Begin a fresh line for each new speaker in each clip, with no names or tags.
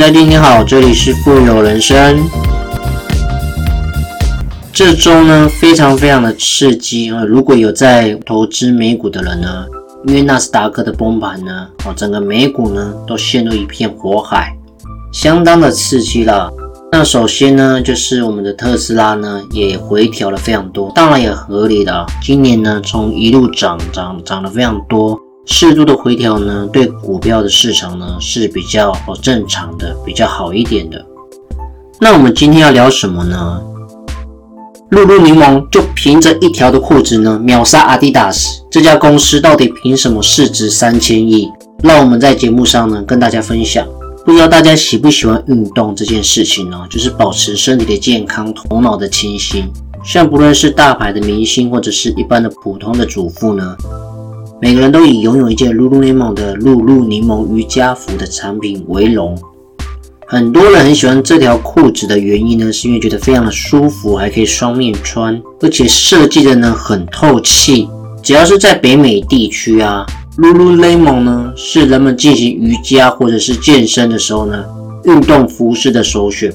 家今天好，这里是富有人生。这周呢，非常非常的刺激啊！如果有在投资美股的人呢，因为纳斯达克的崩盘呢，哦，整个美股呢都陷入一片火海，相当的刺激了。那首先呢，就是我们的特斯拉呢也回调了非常多，当然也合理的。今年呢，从一路涨涨涨了非常多。适度的回调呢，对股票的市场呢是比较正常的，比较好一点的。那我们今天要聊什么呢？露露柠檬就凭着一条的裤子呢，秒杀阿迪达斯这家公司，到底凭什么市值三千亿？让我们在节目上呢跟大家分享。不知道大家喜不喜欢运动这件事情呢？就是保持身体的健康，头脑的清新。像不论是大牌的明星，或者是一般的普通的主妇呢？每个人都以拥有一件 Lululemon 的露露柠檬瑜伽服的产品为荣。很多人很喜欢这条裤子的原因呢，是因为觉得非常的舒服，还可以双面穿，而且设计的呢很透气。只要是在北美地区啊，Lululemon 呢是人们进行瑜伽或者是健身的时候呢运动服饰的首选。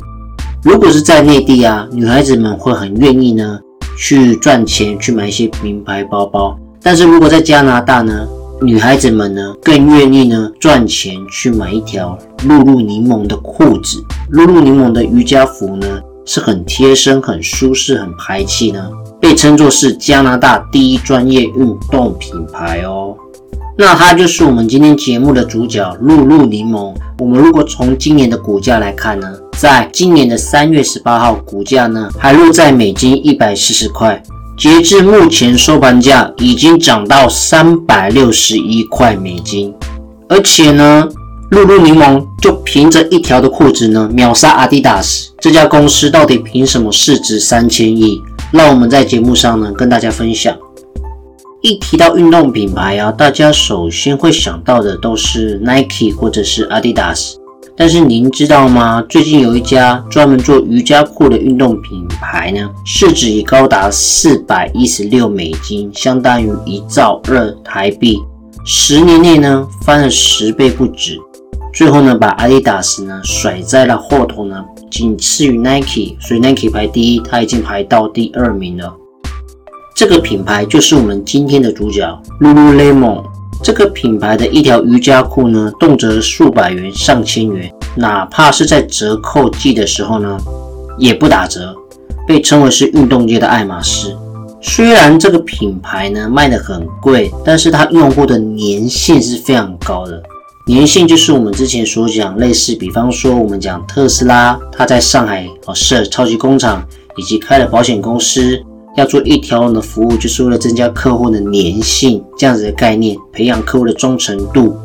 如果是在内地啊，女孩子们会很愿意呢去赚钱去买一些名牌包包。但是如果在加拿大呢，女孩子们呢更愿意呢赚钱去买一条露露柠檬的裤子。露露柠檬的瑜伽服呢是很贴身、很舒适、很排气呢，被称作是加拿大第一专业运动品牌哦。那它就是我们今天节目的主角露露柠檬。我们如果从今年的股价来看呢，在今年的三月十八号，股价呢还落在美金一百四十块。截至目前收盘价已经涨到三百六十一块美金，而且呢，露露柠檬就凭着一条的裤子呢秒杀阿迪达斯这家公司，到底凭什么市值三千亿？让我们在节目上呢跟大家分享。一提到运动品牌啊，大家首先会想到的都是 Nike 或者是阿迪达斯。但是您知道吗？最近有一家专门做瑜伽裤的运动品牌呢，市值已高达四百一十六美金，相当于一兆二台币。十年内呢，翻了十倍不止。最后呢，把阿迪达斯呢甩在了后头呢，仅次于 Nike，所以 Nike 排第一，它已经排到第二名了。这个品牌就是我们今天的主角，Lululemon。这个品牌的一条瑜伽裤呢，动辄数百元、上千元，哪怕是在折扣季的时候呢，也不打折，被称为是运动界的爱马仕。虽然这个品牌呢卖的很贵，但是它用户的粘性是非常高的。粘性就是我们之前所讲类似，比方说我们讲特斯拉，它在上海哦设超级工厂，以及开了保险公司。要做一条龙的服务，就是为了增加客户的粘性，这样子的概念，培养客户的忠诚度。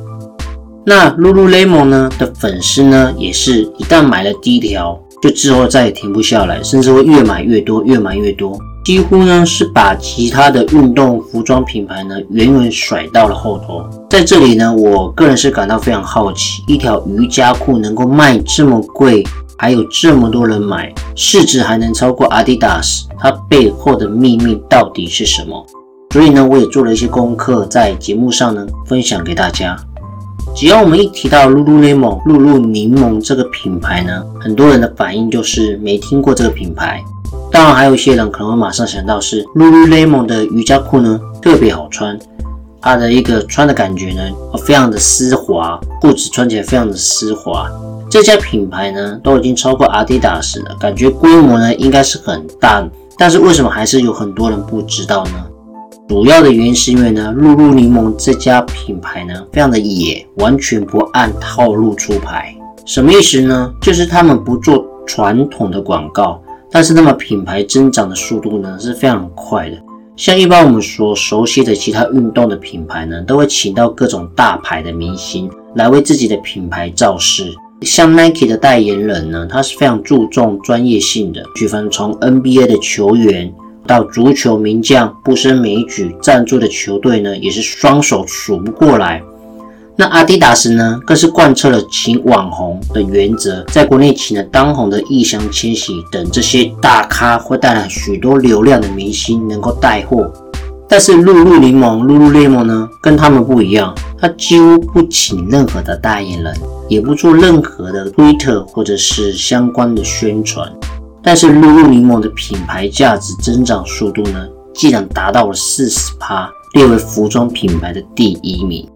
那 Lululemon 呢的粉丝呢，也是一旦买了第一条，就之后再也停不下来，甚至会越买越多，越买越多，几乎呢是把其他的运动服装品牌呢远远甩到了后头。在这里呢，我个人是感到非常好奇，一条瑜伽裤能够卖这么贵。还有这么多人买，市值还能超过 Adidas，它背后的秘密到底是什么？所以呢，我也做了一些功课，在节目上呢分享给大家。只要我们一提到 Lululemon 露露柠檬这个品牌呢，很多人的反应就是没听过这个品牌。当然，还有一些人可能会马上想到是 Lululemon 的瑜伽裤呢特别好穿，它的一个穿的感觉呢非常的丝滑，裤子穿起来非常的丝滑。这家品牌呢都已经超过阿迪达斯了，感觉规模呢应该是很大，但是为什么还是有很多人不知道呢？主要的原因是因为呢，露露柠檬这家品牌呢非常的野，完全不按套路出牌。什么意思呢？就是他们不做传统的广告，但是那么品牌增长的速度呢是非常快的。像一般我们所熟悉的其他运动的品牌呢，都会请到各种大牌的明星来为自己的品牌造势。像 Nike 的代言人呢，他是非常注重专业性的，举凡从 NBA 的球员到足球名将不胜枚举，赞助的球队呢也是双手数不过来。那阿迪达斯呢，更是贯彻了请网红的原则，在国内请了当红的易烊千玺等这些大咖，会带来许多流量的明星能够带货。但是露露柠檬、露露柠檬呢，跟他们不一样，它几乎不请任何的代言人，也不做任何的推特或者是相关的宣传。但是露露柠檬的品牌价值增长速度呢，竟然达到了四十趴，列为服装品牌的第一名。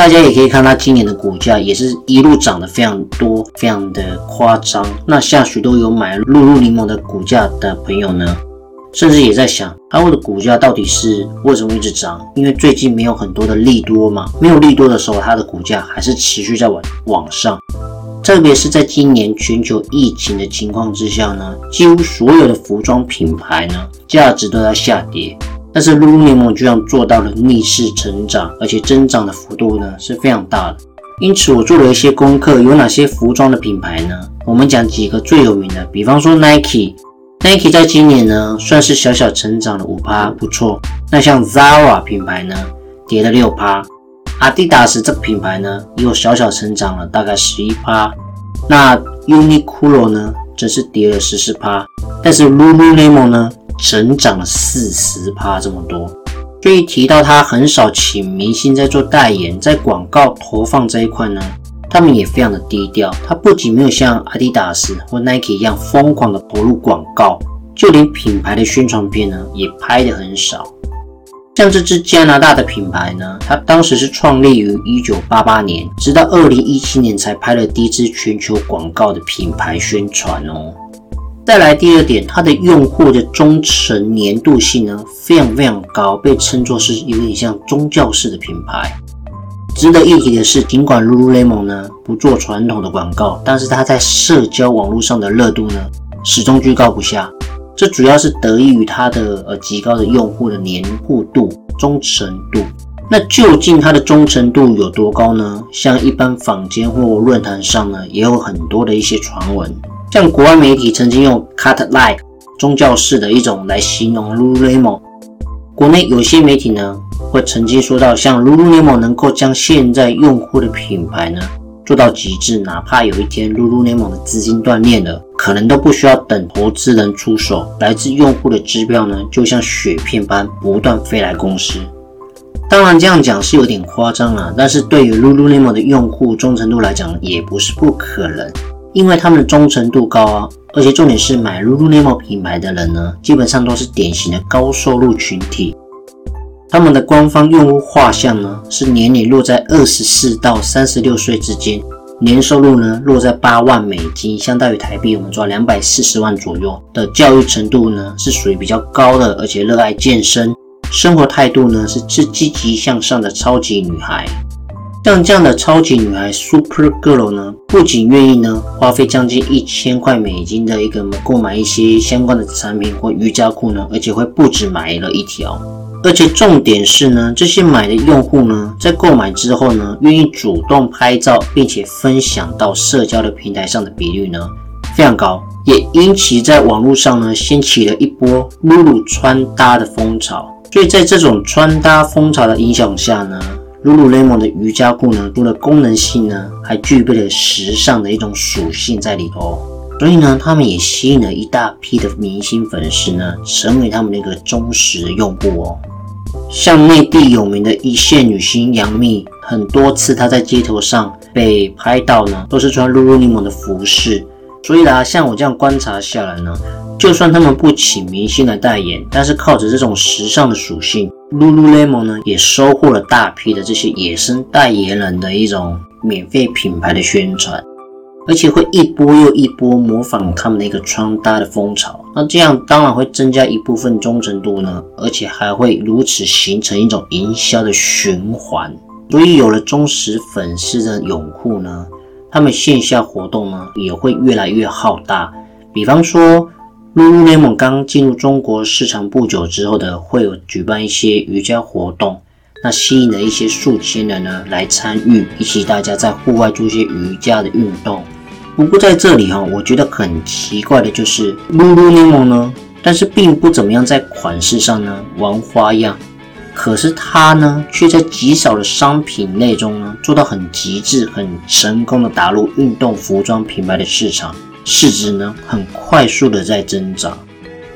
大家也可以看它今年的股价也是一路涨得非常多，非常的夸张。那像许多有买露露柠檬的股价的朋友呢？甚至也在想，它的股价到底是为什么一直涨？因为最近没有很多的利多嘛，没有利多的时候，它的股价还是持续在往往上。特别是在今年全球疫情的情况之下呢，几乎所有的服装品牌呢，价值都在下跌。但是 Lululemon 居然做到了逆势成长，而且增长的幅度呢是非常大的。因此，我做了一些功课，有哪些服装的品牌呢？我们讲几个最有名的，比方说 Nike。Nike 在今年呢，算是小小成长了五趴，不错。那像 Zara 品牌呢，跌了六趴。Adidas 这个品牌呢，又小小成长了大概十一趴。那 Uniqlo 呢，则是跌了十四趴。但是 Lululemon 呢，成长了四十趴这么多。所以提到它很少请明星在做代言，在广告投放这一块呢。他们也非常的低调，他不仅没有像阿迪达斯或 Nike 一样疯狂的投入广告，就连品牌的宣传片呢也拍的很少。像这支加拿大的品牌呢，它当时是创立于一九八八年，直到二零一七年才拍了第一支全球广告的品牌宣传哦。再来第二点，它的用户的忠诚粘度性呢非常非常高，被称作是有点像宗教式的品牌。值得一提的是，尽管 Lululemon 呢不做传统的广告，但是它在社交网络上的热度呢始终居高不下。这主要是得益于它的呃极高的用户的黏糊度、忠诚度。那究竟它的忠诚度有多高呢？像一般坊间或论坛上呢，也有很多的一些传闻。像国外媒体曾经用 Cut-like 宗教式的一种来形容 Lululemon。国内有些媒体呢。会曾经说到，像 Lululemon 能够将现在用户的品牌呢做到极致，哪怕有一天 Lululemon 的资金断裂了，可能都不需要等投资人出手，来自用户的支票呢就像雪片般不断飞来公司。当然这样讲是有点夸张啊，但是对于 Lululemon 的用户忠诚度来讲也不是不可能，因为他们的忠诚度高啊，而且重点是买 Lululemon 品牌的人呢，基本上都是典型的高收入群体。他们的官方用户画像呢，是年龄落在二十四到三十六岁之间，年收入呢落在八万美金，相当于台币我们抓两百四十万左右的教育程度呢是属于比较高的，而且热爱健身，生活态度呢是是积极向上的超级女孩。像这样的超级女孩 Super Girl 呢，不仅愿意呢花费将近一千块美金的一个购买一些相关的产品或瑜伽裤呢，而且会不止买了一条。而且重点是呢，这些买的用户呢，在购买之后呢，愿意主动拍照并且分享到社交的平台上的比率呢，非常高，也因其在网络上呢，掀起了一波露露穿搭的风潮。所以在这种穿搭风潮的影响下呢，Lululemon 的瑜伽裤呢，除了功能性呢，还具备了时尚的一种属性在里头。所以呢，他们也吸引了一大批的明星粉丝呢，成为他们的一个忠实的用户哦。像内地有名的一线女星杨幂，很多次她在街头上被拍到呢，都是穿 Lululemon 的服饰。所以啦，像我这样观察下来呢，就算他们不请明星来代言，但是靠着这种时尚的属性，Lululemon 呢也收获了大批的这些野生代言人的一种免费品牌的宣传。而且会一波又一波模仿他们的一个穿搭的风潮，那这样当然会增加一部分忠诚度呢，而且还会如此形成一种营销的循环。所以有了忠实粉丝的拥护呢，他们线下活动呢也会越来越浩大。比方说，Lululemon 刚进入中国市场不久之后的，会有举办一些瑜伽活动，那吸引了一些数千人呢来参与，一起大家在户外做一些瑜伽的运动。不过在这里哈，我觉得很奇怪的就是 Lululemon 呢，但是并不怎么样在款式上呢玩花样，可是它呢却在极少的商品类中呢做到很极致、很成功的打入运动服装品牌的市场，市值呢很快速的在增长。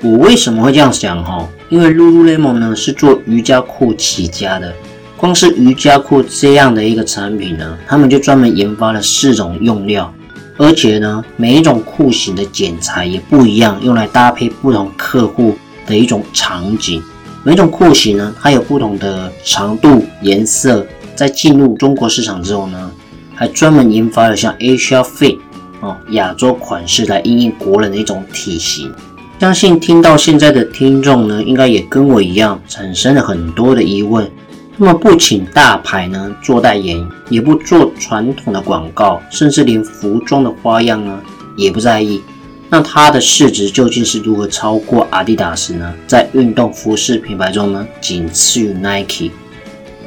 我为什么会这样想哈？因为 Lululemon 呢是做瑜伽裤起家的，光是瑜伽裤这样的一个产品呢，他们就专门研发了四种用料，而且呢每一种裤型的剪裁也不一样，用来搭配不同客户的一种场景。每种裤型呢，它有不同的长度、颜色。在进入中国市场之后呢，还专门研发了像 Asia Fit 哦亚洲款式来应应国人的一种体型。相信听到现在的听众呢，应该也跟我一样产生了很多的疑问。那么不请大牌呢做代言，也不做传统的广告，甚至连服装的花样呢也不在意，那它的市值究竟是如何超过阿迪达斯呢？在运动服饰品牌中呢，仅次于 Nike。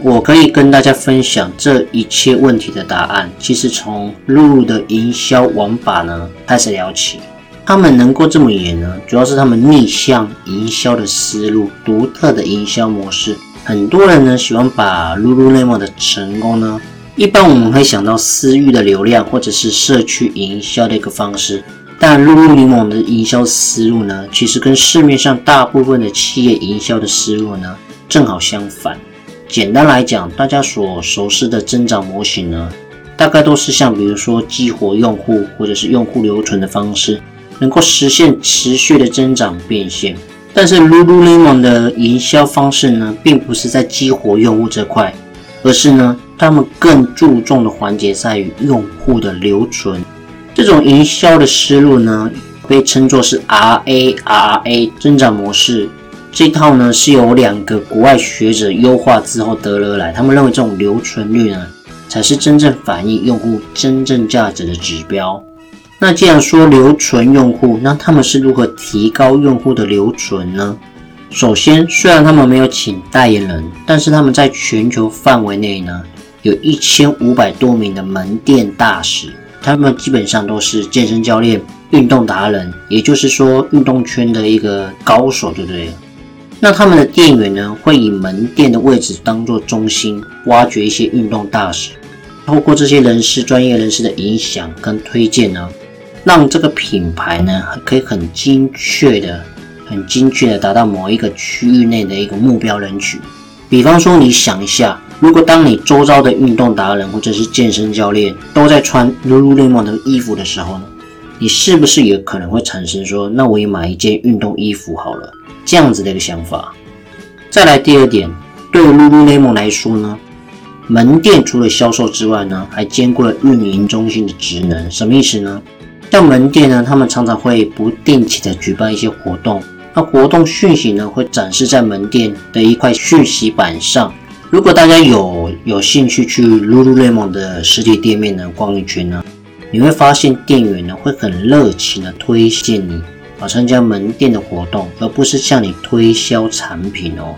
我可以跟大家分享这一切问题的答案，其实从露露的营销玩法呢开始聊起。他们能够这么演呢，主要是他们逆向营销的思路，独特的营销模式。很多人呢喜欢把 Lululemon 的成功呢，一般我们会想到私域的流量或者是社区营销的一个方式。但 Lululemon 的营销思路呢，其实跟市面上大部分的企业营销的思路呢正好相反。简单来讲，大家所熟悉的增长模型呢，大概都是像比如说激活用户或者是用户留存的方式。能够实现持续的增长变现，但是 Lululemon 的营销方式呢，并不是在激活用户这块，而是呢，他们更注重的环节在于用户的留存。这种营销的思路呢，被称作是 RARA 增长模式。这套呢，是由两个国外学者优化之后得而来。他们认为这种留存率呢，才是真正反映用户真正价值的指标。那既然说留存用户，那他们是如何提高用户的留存呢？首先，虽然他们没有请代言人，但是他们在全球范围内呢，有一千五百多名的门店大使，他们基本上都是健身教练、运动达人，也就是说运动圈的一个高手，对不对？那他们的店员呢，会以门店的位置当做中心，挖掘一些运动大使，透过这些人士、专业人士的影响跟推荐呢。让这个品牌呢，可以很精确的、很精确的达到某一个区域内的一个目标人群。比方说，你想一下，如果当你周遭的运动达人或者是健身教练都在穿 Lululemon 的衣服的时候呢，你是不是也可能会产生说，那我也买一件运动衣服好了，这样子的一个想法。再来第二点，对 Lululemon 来说呢，门店除了销售之外呢，还兼顾了运营中心的职能。什么意思呢？像门店呢，他们常常会不定期的举办一些活动，那活动讯息呢会展示在门店的一块讯息板上。如果大家有有兴趣去 Lululemon 的实体店面呢逛一圈呢，你会发现店员呢会很热情的推荐你啊参加门店的活动，而不是向你推销产品哦。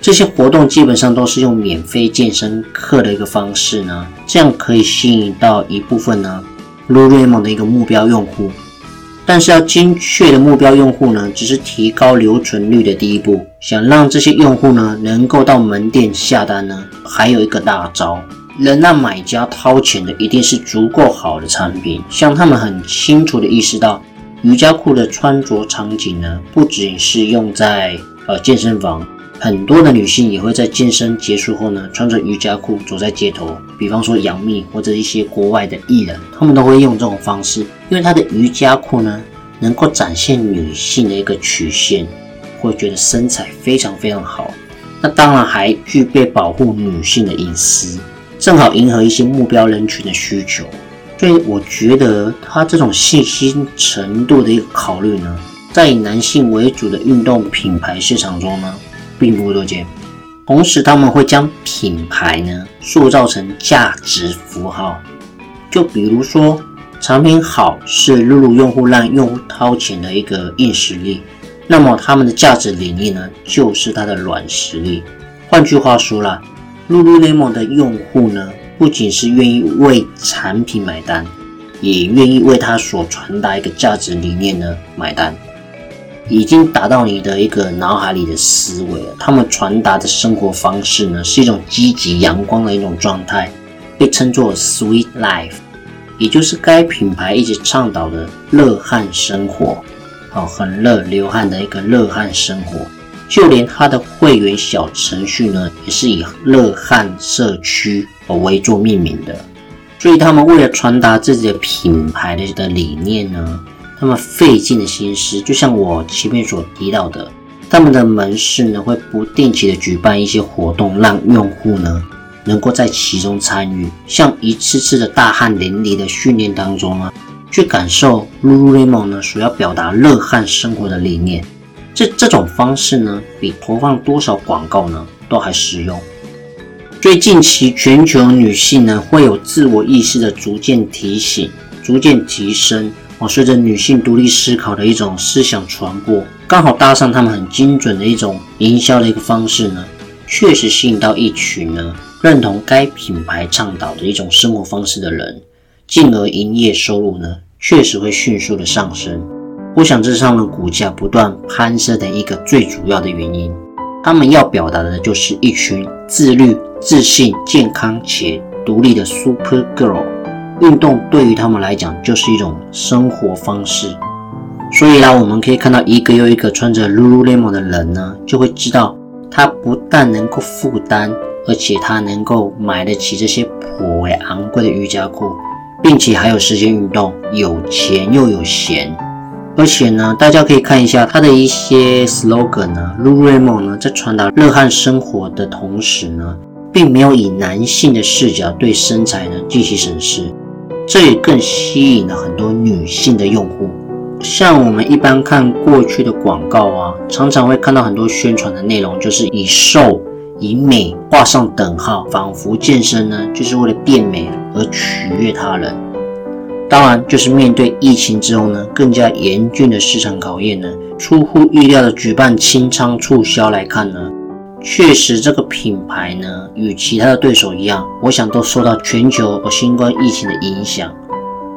这些活动基本上都是用免费健身课的一个方式呢，这样可以吸引到一部分呢。Lululemon 的一个目标用户，但是要精确的目标用户呢，只是提高留存率的第一步。想让这些用户呢能够到门店下单呢，还有一个大招，能让买家掏钱的一定是足够好的产品。像他们很清楚的意识到，瑜伽裤的穿着场景呢，不仅是用在呃健身房。很多的女性也会在健身结束后呢，穿着瑜伽裤走在街头。比方说杨幂或者一些国外的艺人，他们都会用这种方式，因为她的瑜伽裤呢，能够展现女性的一个曲线，会觉得身材非常非常好。那当然还具备保护女性的隐私，正好迎合一些目标人群的需求。所以我觉得他这种信心程度的一个考虑呢，在以男性为主的运动品牌市场中呢。并不多见，同时他们会将品牌呢塑造成价值符号，就比如说产品好是露露用户让用户掏钱的一个硬实力，那么他们的价值理念呢就是它的软实力。换句话说啦，露露 lemon 的用户呢不仅是愿意为产品买单，也愿意为他所传达一个价值理念呢买单。已经达到你的一个脑海里的思维了。他们传达的生活方式呢，是一种积极阳光的一种状态，被称作 Sweet Life，也就是该品牌一直倡导的乐汗生活。哦，很热流汗的一个热汗生活。就连它的会员小程序呢，也是以热汗社区为做命名的。所以他们为了传达自己的品牌的的理念呢，他们费尽了心思。就像我前面所提到的，他们的门市呢会不定期的举办一些活动，让用户呢能够在其中参与，像一次次的大汗淋漓的训练当中啊，去感受 Lululemon 呢所要表达热汗生活的理念。这这种方式呢，比投放多少广告呢都还实用。所以近期全球女性呢会有自我意识的逐渐提醒、逐渐提升哦。随着女性独立思考的一种思想传播，刚好搭上他们很精准的一种营销的一个方式呢，确实吸引到一群呢认同该品牌倡导的一种生活方式的人，进而营业收入呢确实会迅速的上升。我想这是他们股价不断攀升的一个最主要的原因。他们要表达的就是一群自律、自信、健康且独立的 Super Girl。运动对于他们来讲就是一种生活方式。所以啦，我们可以看到一个又一个穿着 Lululemon 的人呢，就会知道他不但能够负担，而且他能够买得起这些颇为昂贵的瑜伽裤，并且还有时间运动，有钱又有闲。而且呢，大家可以看一下它的一些 slogan 呢，Lululemon 呢在传达热汗生活的同时呢，并没有以男性的视角对身材呢进行审视，这也更吸引了很多女性的用户。像我们一般看过去的广告啊，常常会看到很多宣传的内容，就是以瘦、以美画上等号，仿佛健身呢就是为了变美而取悦他人。当然，就是面对疫情之后呢，更加严峻的市场考验呢，出乎意料的举办清仓促销来看呢，确实这个品牌呢，与其他的对手一样，我想都受到全球和新冠疫情的影响，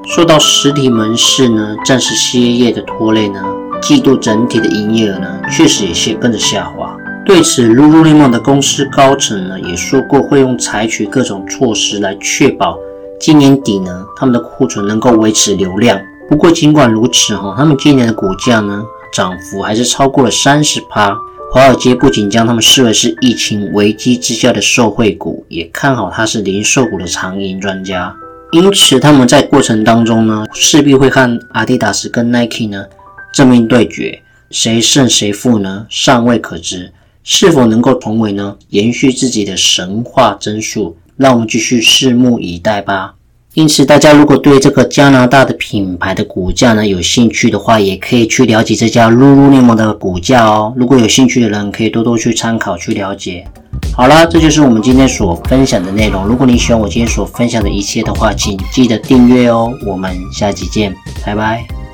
受到实体门市呢暂时歇业的拖累呢，季度整体的营业额呢，确实也是跟着下滑。对此，Lululemon 的公司高层呢也说过，会用采取各种措施来确保。今年底呢，他们的库存能够维持流量。不过尽管如此哈，他们今年的股价呢，涨幅还是超过了三十趴。华尔街不仅将他们视为是疫情危机之下的受惠股，也看好它是零售股的长赢专家。因此，他们在过程当中呢，势必会和阿迪达斯跟 Nike 呢正面对决，谁胜谁负呢，尚未可知。是否能够重围呢？延续自己的神话增速？让我们继续拭目以待吧。因此，大家如果对这个加拿大的品牌的股价呢有兴趣的话，也可以去了解这家 Lululemon 的股价哦。如果有兴趣的人，可以多多去参考去了解。好了，这就是我们今天所分享的内容。如果你喜欢我今天所分享的一切的话，请记得订阅哦。我们下期见，拜拜。